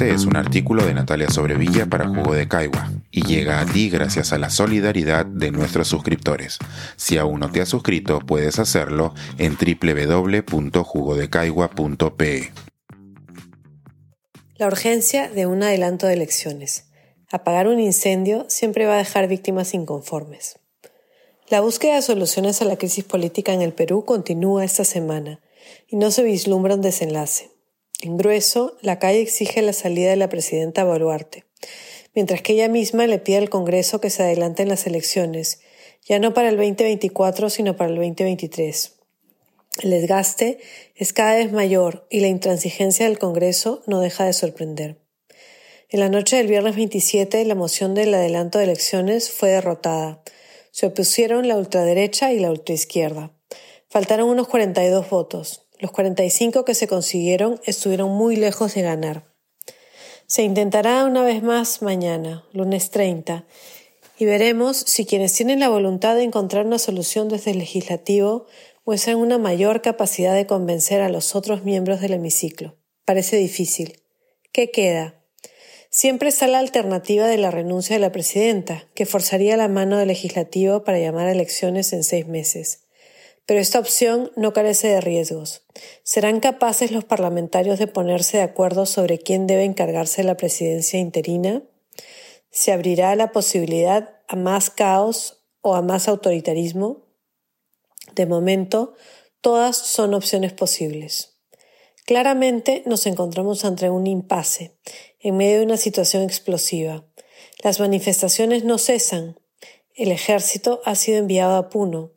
Este es un artículo de Natalia Sobrevilla para Jugo de Caigua y llega a ti gracias a la solidaridad de nuestros suscriptores. Si aún no te has suscrito, puedes hacerlo en www.jugodecaigua.pe. La urgencia de un adelanto de elecciones. Apagar un incendio siempre va a dejar víctimas inconformes. La búsqueda de soluciones a la crisis política en el Perú continúa esta semana y no se vislumbra un desenlace. En grueso, la calle exige la salida de la presidenta Boluarte, mientras que ella misma le pide al Congreso que se adelanten las elecciones, ya no para el 2024, sino para el 2023. El desgaste es cada vez mayor y la intransigencia del Congreso no deja de sorprender. En la noche del viernes 27, la moción del adelanto de elecciones fue derrotada. Se opusieron la ultraderecha y la ultraizquierda. Faltaron unos 42 votos. Los 45 que se consiguieron estuvieron muy lejos de ganar. Se intentará una vez más mañana, lunes 30, y veremos si quienes tienen la voluntad de encontrar una solución desde el legislativo muestran una mayor capacidad de convencer a los otros miembros del hemiciclo. Parece difícil. ¿Qué queda? Siempre está la alternativa de la renuncia de la presidenta, que forzaría la mano del legislativo para llamar a elecciones en seis meses. Pero esta opción no carece de riesgos. ¿Serán capaces los parlamentarios de ponerse de acuerdo sobre quién debe encargarse de la presidencia interina? ¿Se abrirá la posibilidad a más caos o a más autoritarismo? De momento, todas son opciones posibles. Claramente nos encontramos ante un impasse, en medio de una situación explosiva. Las manifestaciones no cesan. El ejército ha sido enviado a Puno.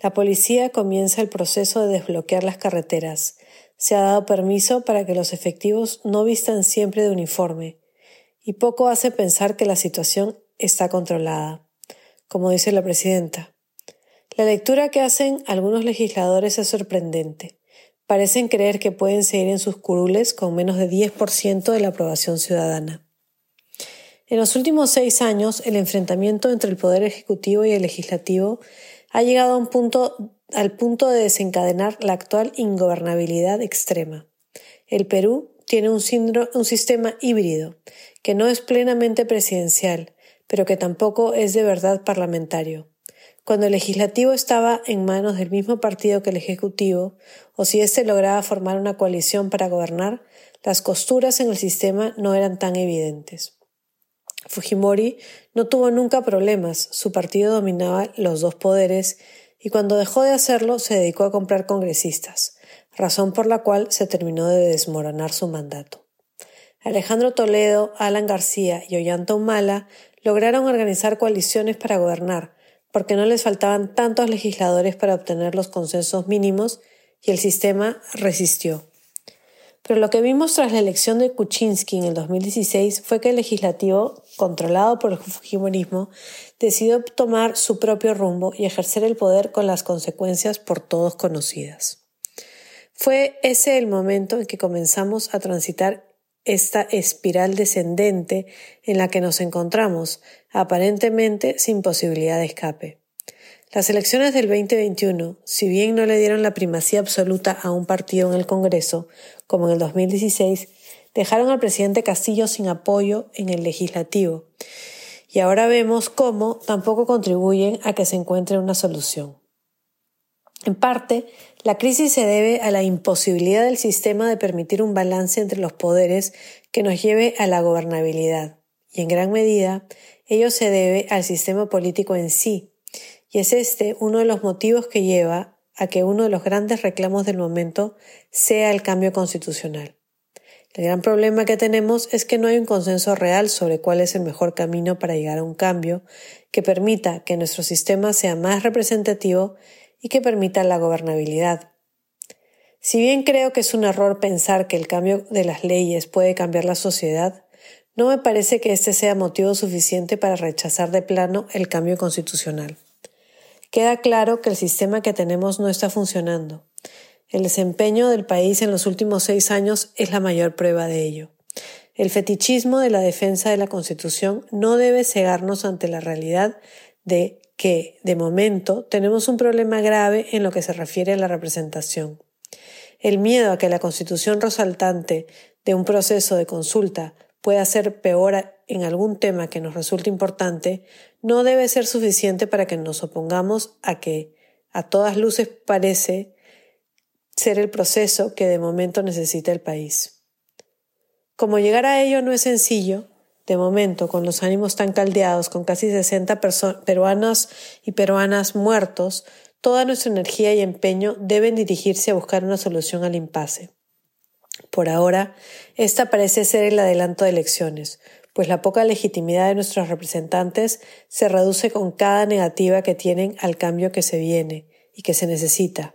La policía comienza el proceso de desbloquear las carreteras. Se ha dado permiso para que los efectivos no vistan siempre de uniforme, y poco hace pensar que la situación está controlada, como dice la presidenta. La lectura que hacen algunos legisladores es sorprendente. Parecen creer que pueden seguir en sus curules con menos de 10% de la aprobación ciudadana. En los últimos seis años, el enfrentamiento entre el Poder Ejecutivo y el Legislativo ha llegado al punto de desencadenar la actual ingobernabilidad extrema. El Perú tiene un sistema híbrido, que no es plenamente presidencial, pero que tampoco es de verdad parlamentario. Cuando el legislativo estaba en manos del mismo partido que el ejecutivo, o si éste lograba formar una coalición para gobernar, las costuras en el sistema no eran tan evidentes. Fujimori no tuvo nunca problemas, su partido dominaba los dos poderes y cuando dejó de hacerlo se dedicó a comprar congresistas, razón por la cual se terminó de desmoronar su mandato. Alejandro Toledo, Alan García y Ollanta Humala lograron organizar coaliciones para gobernar, porque no les faltaban tantos legisladores para obtener los consensos mínimos y el sistema resistió. Pero lo que vimos tras la elección de Kuczynski en el 2016 fue que el legislativo, controlado por el Fujimorismo, decidió tomar su propio rumbo y ejercer el poder con las consecuencias por todos conocidas. Fue ese el momento en que comenzamos a transitar esta espiral descendente en la que nos encontramos, aparentemente sin posibilidad de escape. Las elecciones del 2021, si bien no le dieron la primacía absoluta a un partido en el Congreso, como en el 2016, dejaron al presidente Castillo sin apoyo en el legislativo. Y ahora vemos cómo tampoco contribuyen a que se encuentre una solución. En parte, la crisis se debe a la imposibilidad del sistema de permitir un balance entre los poderes que nos lleve a la gobernabilidad. Y en gran medida, ello se debe al sistema político en sí, y es este uno de los motivos que lleva a que uno de los grandes reclamos del momento sea el cambio constitucional. El gran problema que tenemos es que no hay un consenso real sobre cuál es el mejor camino para llegar a un cambio que permita que nuestro sistema sea más representativo y que permita la gobernabilidad. Si bien creo que es un error pensar que el cambio de las leyes puede cambiar la sociedad, no me parece que este sea motivo suficiente para rechazar de plano el cambio constitucional. Queda claro que el sistema que tenemos no está funcionando. El desempeño del país en los últimos seis años es la mayor prueba de ello. El fetichismo de la defensa de la Constitución no debe cegarnos ante la realidad de que, de momento, tenemos un problema grave en lo que se refiere a la representación. El miedo a que la Constitución resaltante de un proceso de consulta pueda ser peor en algún tema que nos resulte importante, no debe ser suficiente para que nos opongamos a que a todas luces parece ser el proceso que de momento necesita el país. Como llegar a ello no es sencillo, de momento, con los ánimos tan caldeados, con casi 60 peruanos y peruanas muertos, toda nuestra energía y empeño deben dirigirse a buscar una solución al impasse. Por ahora, esta parece ser el adelanto de elecciones, pues la poca legitimidad de nuestros representantes se reduce con cada negativa que tienen al cambio que se viene y que se necesita.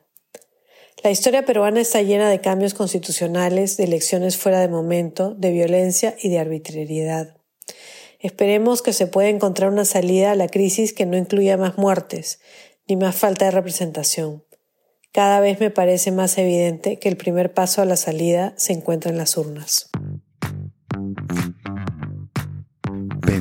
La historia peruana está llena de cambios constitucionales, de elecciones fuera de momento, de violencia y de arbitrariedad. Esperemos que se pueda encontrar una salida a la crisis que no incluya más muertes, ni más falta de representación. Cada vez me parece más evidente que el primer paso a la salida se encuentra en las urnas.